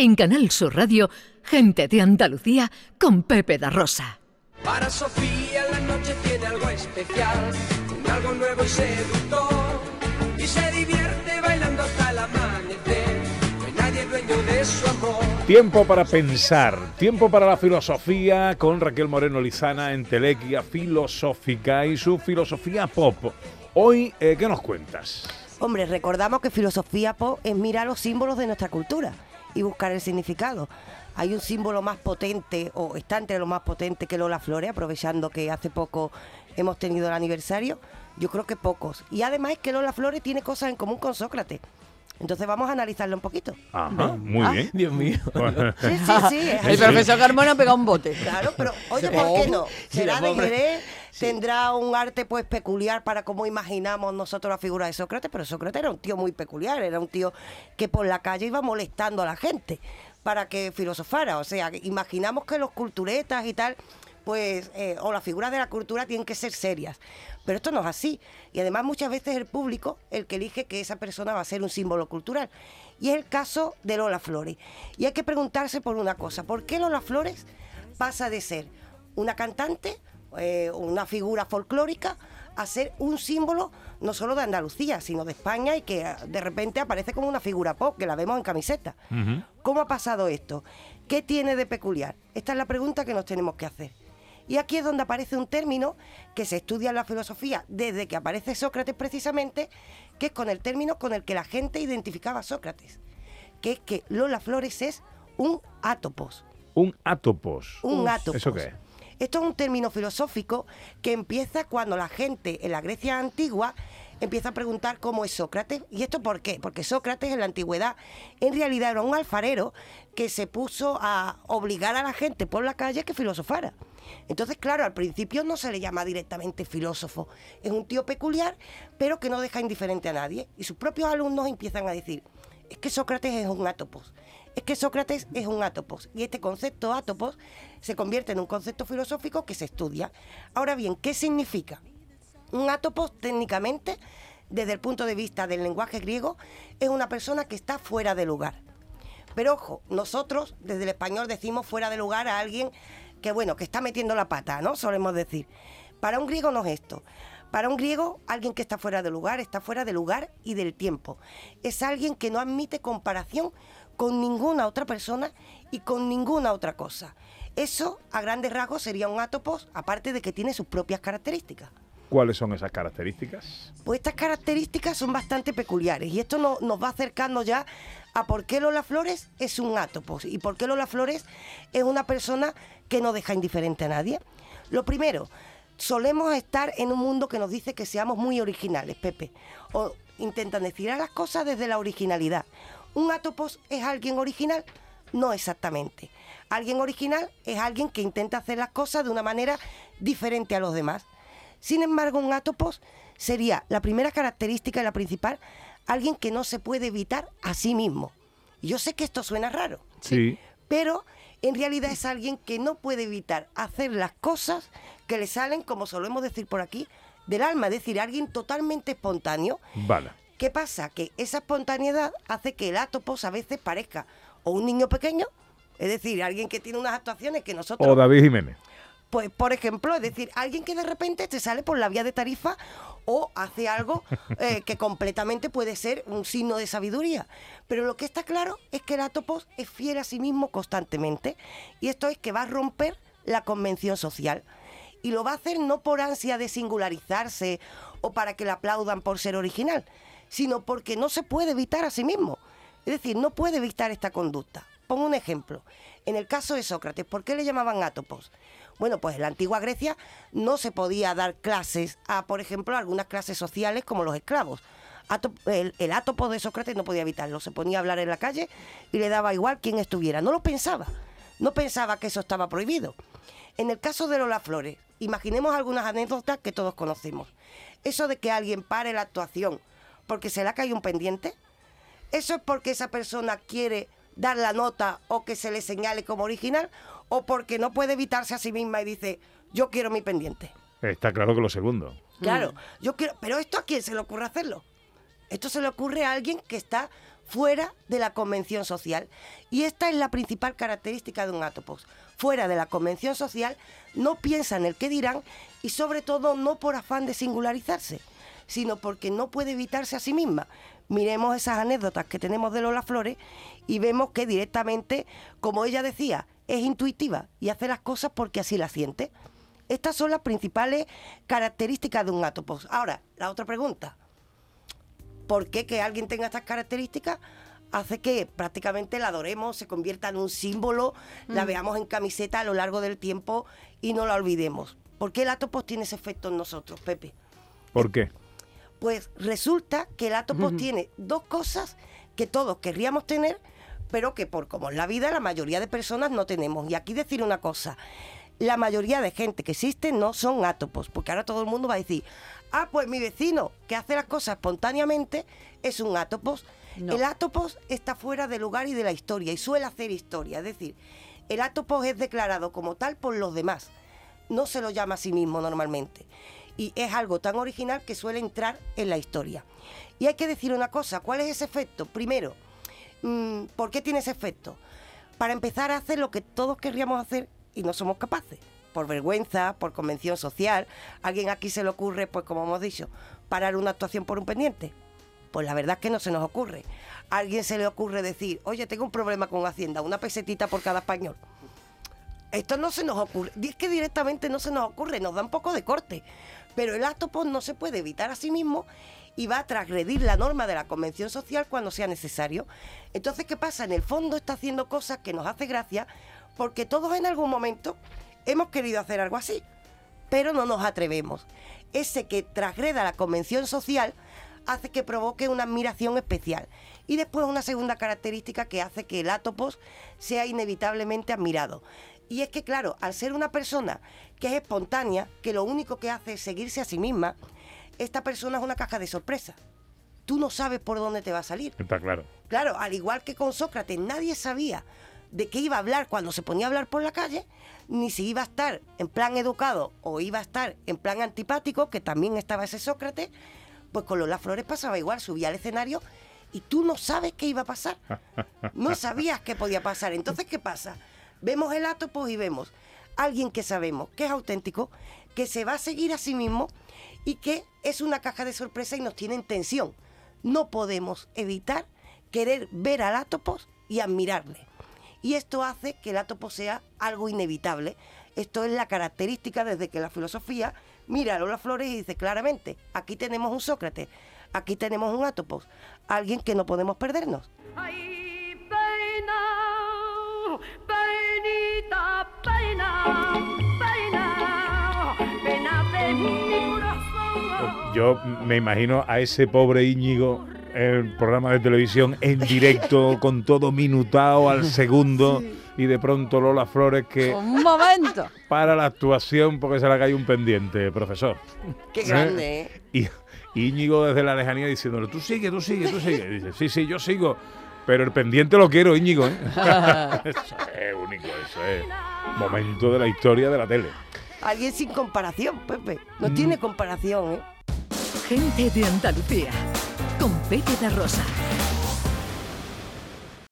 En Canal Sur Radio, Gente de Andalucía con Pepe da Rosa. Para Sofía la noche tiene algo especial, algo nuevo y seductor. Y se divierte bailando hasta el amanecer, no hay nadie dueño de su amor. Tiempo para pensar, tiempo para la filosofía con Raquel Moreno Lizana en Telequia Filosófica y su filosofía pop. Hoy, eh, ¿qué nos cuentas? Hombre, recordamos que filosofía pop es mirar los símbolos de nuestra cultura y buscar el significado. Hay un símbolo más potente, o está entre los más potentes que Lola Flores, aprovechando que hace poco hemos tenido el aniversario. Yo creo que pocos. Y además es que Lola Flores tiene cosas en común con Sócrates. Entonces vamos a analizarlo un poquito. Ajá, muy Ah, bien. Dios mío. Sí, sí, sí. El profesor Carmona ha pegado un bote. Claro, pero oye, ¿por qué no? Será de pobre. Tendrá un arte pues peculiar para cómo imaginamos nosotros la figura de Sócrates, pero Sócrates era un tío muy peculiar, era un tío que por la calle iba molestando a la gente para que filosofara. O sea, imaginamos que los culturetas y tal, pues, eh, o las figuras de la cultura tienen que ser serias. Pero esto no es así. Y además muchas veces el público el que elige que esa persona va a ser un símbolo cultural. Y es el caso de Lola Flores. Y hay que preguntarse por una cosa, ¿por qué Lola Flores pasa de ser una cantante, eh, una figura folclórica, a ser un símbolo no solo de Andalucía, sino de España y que eh, de repente aparece como una figura pop, que la vemos en camiseta. ¿Cómo ha pasado esto? ¿Qué tiene de peculiar? Esta es la pregunta que nos tenemos que hacer. Y aquí es donde aparece un término que se estudia en la filosofía desde que aparece Sócrates precisamente, que es con el término con el que la gente identificaba a Sócrates, que es que Lola Flores es un átopos. Un átopos. Un átopos. ¿Eso qué es? Esto es un término filosófico que empieza cuando la gente en la Grecia antigua empieza a preguntar cómo es Sócrates. ¿Y esto por qué? Porque Sócrates en la antigüedad en realidad era un alfarero que se puso a obligar a la gente por la calle que filosofara. Entonces, claro, al principio no se le llama directamente filósofo. Es un tío peculiar, pero que no deja indiferente a nadie. Y sus propios alumnos empiezan a decir, es que Sócrates es un átopos. Es que Sócrates es un átopos. Y este concepto átopos se convierte en un concepto filosófico que se estudia. Ahora bien, ¿qué significa? Un átopos técnicamente, desde el punto de vista del lenguaje griego, es una persona que está fuera de lugar. Pero ojo, nosotros desde el español decimos fuera de lugar a alguien que bueno, que está metiendo la pata, ¿no? Solemos decir. Para un griego no es esto. Para un griego, alguien que está fuera de lugar, está fuera de lugar y del tiempo. Es alguien que no admite comparación con ninguna otra persona y con ninguna otra cosa. Eso, a grandes rasgos, sería un átopos, aparte de que tiene sus propias características. ¿Cuáles son esas características? Pues estas características son bastante peculiares y esto no- nos va acercando ya a por qué Lola Flores es un átopos y por qué Lola Flores es una persona que no deja indiferente a nadie. Lo primero, solemos estar en un mundo que nos dice que seamos muy originales, Pepe, o intentan decir a las cosas desde la originalidad. ¿Un átopos es alguien original? No exactamente. Alguien original es alguien que intenta hacer las cosas de una manera diferente a los demás. Sin embargo, un átopos sería la primera característica y la principal, alguien que no se puede evitar a sí mismo. Yo sé que esto suena raro, Sí. pero en realidad es alguien que no puede evitar hacer las cosas que le salen, como solemos decir por aquí, del alma, es decir, alguien totalmente espontáneo. Vale. ¿Qué pasa? Que esa espontaneidad hace que el átopos a veces parezca o un niño pequeño, es decir, alguien que tiene unas actuaciones que nosotros O David Jiménez. pues, por ejemplo, es decir, alguien que de repente te sale por la vía de tarifa o hace algo eh, que completamente puede ser un signo de sabiduría. Pero lo que está claro es que el átopos es fiel a sí mismo constantemente y esto es que va a romper la convención social. Y lo va a hacer no por ansia de singularizarse o para que le aplaudan por ser original, sino porque no se puede evitar a sí mismo. Es decir, no puede evitar esta conducta. Pongo un ejemplo. En el caso de Sócrates, ¿por qué le llamaban átopos? Bueno, pues en la antigua Grecia no se podía dar clases a, por ejemplo, algunas clases sociales como los esclavos. El, el átopo de Sócrates no podía evitarlo, se ponía a hablar en la calle y le daba igual quién estuviera. No lo pensaba, no pensaba que eso estaba prohibido. En el caso de Lola Flores, imaginemos algunas anécdotas que todos conocemos. Eso de que alguien pare la actuación porque se le ha caído un pendiente, ¿Eso es porque esa persona quiere dar la nota o que se le señale como original? ¿O porque no puede evitarse a sí misma y dice, yo quiero mi pendiente? Está claro que lo segundo. Claro, yo quiero. Pero esto a quién se le ocurre hacerlo? Esto se le ocurre a alguien que está fuera de la convención social. Y esta es la principal característica de un átopos. Fuera de la convención social, no piensa en el que dirán y sobre todo no por afán de singularizarse, sino porque no puede evitarse a sí misma. Miremos esas anécdotas que tenemos de Lola Flores y vemos que directamente, como ella decía, es intuitiva y hace las cosas porque así las siente. Estas son las principales características de un átopos. Ahora, la otra pregunta. ¿Por qué que alguien tenga estas características? hace que prácticamente la adoremos, se convierta en un símbolo, la veamos en camiseta a lo largo del tiempo y no la olvidemos. ¿Por qué el átopos tiene ese efecto en nosotros, Pepe? ¿Por qué? Pues resulta que el átopos tiene dos cosas que todos querríamos tener, pero que por como es la vida la mayoría de personas no tenemos. Y aquí decir una cosa, la mayoría de gente que existe no son átopos, porque ahora todo el mundo va a decir, ah, pues mi vecino que hace las cosas espontáneamente es un átopos. El átopos está fuera del lugar y de la historia y suele hacer historia, es decir, el átopos es declarado como tal por los demás, no se lo llama a sí mismo normalmente. Y es algo tan original que suele entrar en la historia. Y hay que decir una cosa, ¿cuál es ese efecto? Primero, mm, ¿por qué tiene ese efecto? Para empezar a hacer lo que todos querríamos hacer y no somos capaces. Por vergüenza, por convención social. alguien aquí se le ocurre, pues como hemos dicho, parar una actuación por un pendiente? Pues la verdad es que no se nos ocurre. A alguien se le ocurre decir, oye, tengo un problema con Hacienda, una pesetita por cada español. Esto no se nos ocurre. Es que directamente no se nos ocurre, nos da un poco de corte. Pero el acto no se puede evitar a sí mismo y va a transgredir la norma de la convención social cuando sea necesario. Entonces, ¿qué pasa? En el fondo está haciendo cosas que nos hace gracia porque todos en algún momento hemos querido hacer algo así, pero no nos atrevemos. Ese que transgreda la convención social hace que provoque una admiración especial. Y después una segunda característica que hace que el átopos sea inevitablemente admirado. Y es que, claro, al ser una persona que es espontánea, que lo único que hace es seguirse a sí misma, esta persona es una caja de sorpresa. Tú no sabes por dónde te va a salir. Está claro. Claro, al igual que con Sócrates, nadie sabía de qué iba a hablar cuando se ponía a hablar por la calle, ni si iba a estar en plan educado o iba a estar en plan antipático, que también estaba ese Sócrates, pues con Lola Flores pasaba igual, subía al escenario y tú no sabes qué iba a pasar. No sabías qué podía pasar. Entonces, ¿qué pasa? Vemos el pues y vemos a alguien que sabemos que es auténtico, que se va a seguir a sí mismo y que es una caja de sorpresa y nos tiene en tensión. No podemos evitar querer ver al Atopos y admirarle. Y esto hace que el átopo sea algo inevitable. Esto es la característica desde que la filosofía mira a Lola Flores y dice claramente, aquí tenemos un Sócrates, aquí tenemos un Átopos, alguien que no podemos perdernos. Yo me imagino a ese pobre Íñigo el programa de televisión en directo, con todo minutado al segundo. Y de pronto Lola Flores que... Un momento. Para la actuación porque se le cae un pendiente, profesor. Qué grande, ¿eh? Y Íñigo desde la lejanía diciéndole, tú sigue, tú sigue, tú sigue. dice, sí, sí, yo sigo. Pero el pendiente lo quiero, Íñigo. ¿eh? eso es único, eso es momento de la historia de la tele. Alguien sin comparación, Pepe. No mm. tiene comparación, ¿eh? Gente de Andalucía con Pepe Rosa.